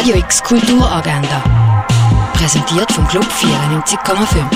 Radio X Kulturagenda. Präsentiert vom Club 94,5.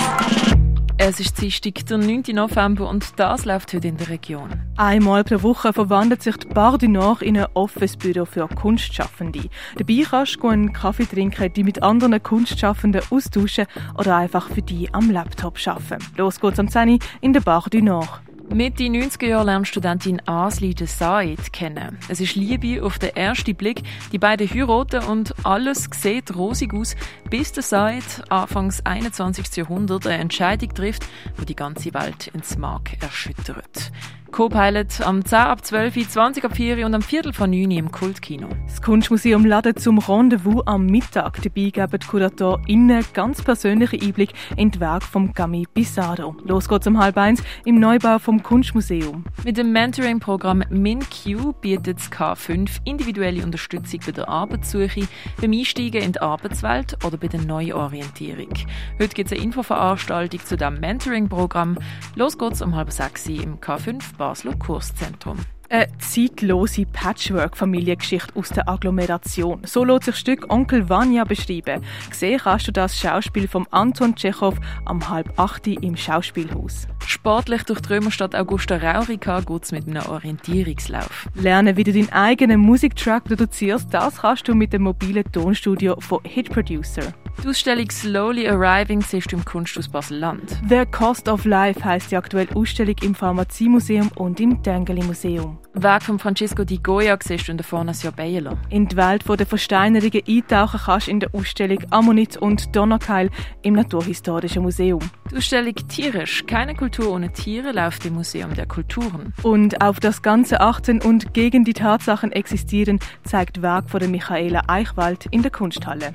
Es ist Dienstag, der 9. November und das läuft heute in der Region. Einmal pro Woche verwandelt sich die Bar du Nord in ein Office-Büro für Kunstschaffende. Dabei kannst du einen Kaffee trinken, die mit anderen Kunstschaffenden austauschen oder einfach für die am Laptop arbeiten. Los geht's am 10 in der Bar du Nord. Mitte 90er Jahren lernt Studentin Asli de Said kennen. Es ist Liebe auf den ersten Blick. Die beiden heiraten und alles sieht rosig aus, bis der Said Anfangs 21. Jahrhundert eine Entscheidung trifft, die die ganze Welt ins Mark erschüttert. Co-Pilot am 10 ab 12, 20 ab 4 und am Viertel von 9 im Kultkino. Das Kunstmuseum ladet zum Rendezvous am Mittag. Dabei geben die KuratorInnen ganz persönliche Einblick in das Werk von Gami Bissado. Los geht's um halb eins im Neubau vom Kunstmuseum. Mit dem Mentoring-Programm MinQ bietet das K5 individuelle Unterstützung bei der Arbeitssuche, beim Einsteigen in die Arbeitswelt oder bei der Neuorientierung. Heute gibt es eine Infoveranstaltung zu diesem Mentoring-Programm. Los geht's um halb sechs im K5 Basler Kurszentrum. Eine zeitlose Patchwork-Familiengeschichte aus der Agglomeration. So lässt sich das Stück Onkel Vanya beschreiben. Gesehen kannst du das Schauspiel von Anton Tschechow am halb acht im Schauspielhaus. Sportlich durch die Römerstadt Augusta Raurica geht es mit einem Orientierungslauf. Lernen, wie du deinen eigenen Musiktrack produzierst, das kannst du mit dem mobilen Tonstudio von Hit Producer. Die Ausstellung Slowly Arriving siehst du im Kunsthaus Basel-Land. The Cost of Life heisst die aktuelle Ausstellung im Pharmaziemuseum und im Tengeli Museum. Werk von Francesco Di Goya siehst du in der Fondation Baylor. In die Welt der Versteinerungen eintauchen kannst du in der Ausstellung Ammonit und Donnerkeil im Naturhistorischen Museum. Die Ausstellung Tierisch, keine Kultur ohne Tiere, läuft im Museum der Kulturen. Und auf das ganze Achten und gegen die Tatsachen existieren, zeigt Werk von der Michaela Eichwald in der Kunsthalle.